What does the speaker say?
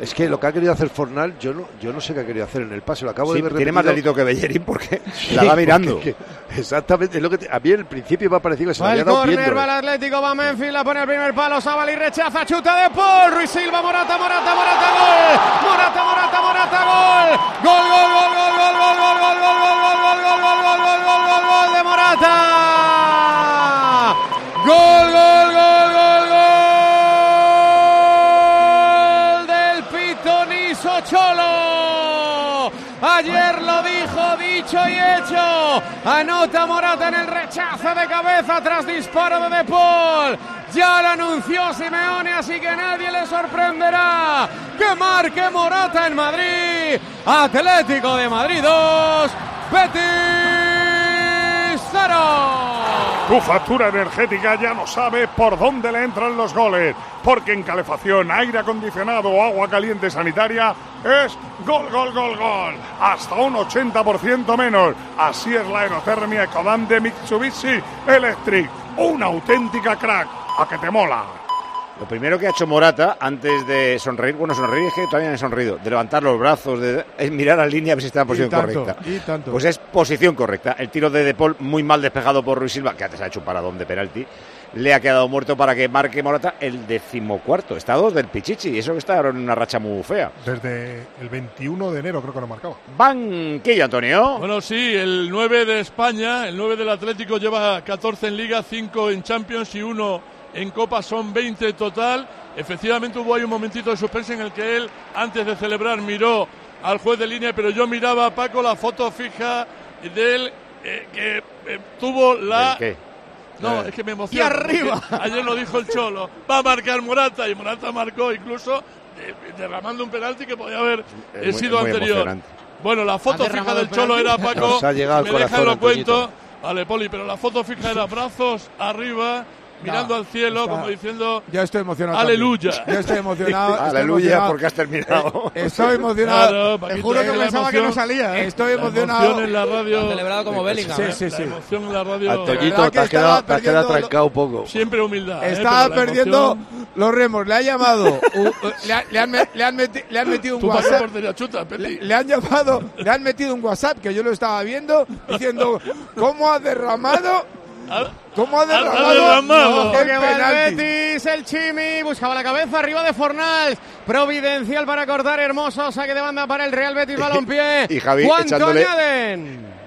Es que lo que ha querido hacer Fornal, yo no, yo no sé qué ha querido hacer en el pase. Lo acabo Sí, de ver. tiene más repetido. delito que Bellerín porque Sí, la va mirando. porque- exactamente. Es lo que te- a mí en el principio me ha parecido que se el había dado córner, va el Atlético, va Memphis, la pone al primer palo, Sabali rechaza, chuta de Paul, Ruiz Silva, Morata, Morata, Morata, gol, Ayer lo dijo, dicho y hecho. Anota Morata en el rechazo de cabeza tras disparo de De Paul. Ya lo anunció Simeone, así que nadie le sorprenderá que marque Morata en Madrid. Atlético de Madrid 2, Betis 0. Tu factura energética ya no sabe por dónde le entran los goles, porque en calefacción, aire acondicionado o agua caliente sanitaria es gol, gol, gol, gol. Hasta un 80% menos. Así es la aerotermia Ecodan de Mitsubishi Electric. Una auténtica crack. A que te mola. Lo primero que ha hecho Morata antes de sonreír, bueno, sonreír es que todavía no he sonrido, de levantar los brazos, de, es mirar a la línea a ver si está en posición tanto, correcta. y tanto. Pues es posición correcta. El tiro de De Paul muy mal despejado por Ruiz Silva, que antes ha hecho un paradón de penalti, le ha quedado muerto para que marque Morata el decimocuarto. Está a dos del Pichichi, y eso que está ahora en una racha muy fea. Desde el 21 de enero creo que lo marcaba. Banquillo, Antonio. Bueno, sí, el 9 de España, el 9 del Atlético lleva 14 en Liga, 5 en Champions y 1 en Copa, son 20 total. Efectivamente hubo ahí un momentito de suspense en el que él, antes de celebrar, miró al juez de línea, pero yo miraba a Paco la foto fija de él eh, que eh, tuvo la... ¿El qué? No, Eh. es que me emociona. Y arriba. Ayer lo dijo el Cholo. Va a marcar Morata y Morata marcó incluso eh, derramando un penalti que podía haber eh, muy- sido anterior. Bueno, la foto ¿Ha fija del el Cholo era Paco. Nos ha llegado me deja lo cuento. Vale, Poli, pero la foto fija era brazos arriba, mirando al cielo, está- como diciendo. Ya estoy emocionado. Aleluya. también. Ya estoy emocionado. estoy Aleluya, emocionado. porque has terminado. Eh, Estoy emocionado. Claro, Te juro que la pensaba que no emoción. salía. ¿eh? Estoy La emocionado. emoción en la radio. Celebrado como Bellingham. Sí, ¿eh? sí, La sí. emoción en la radio. Antoñito, te has quedado, te has quedado trancado un poco. Siempre humildad. ¿eh? Estaba la perdiendo emoción- los remos. Le ha llamado. le, ha- le han, me- le han meti- le han metido un WhatsApp. chuta. Le, le han llamado, le han metido un WhatsApp que yo lo estaba viendo diciendo cómo ha derramado, cómo ha ha derramado, derramado. el el Betis, el Chimi, buscaba la cabeza arriba de Fornals, providencial para cortar, hermoso saque de banda para el Real Betis Balompié. Y Javi ¿Cuánto echándole- añaden?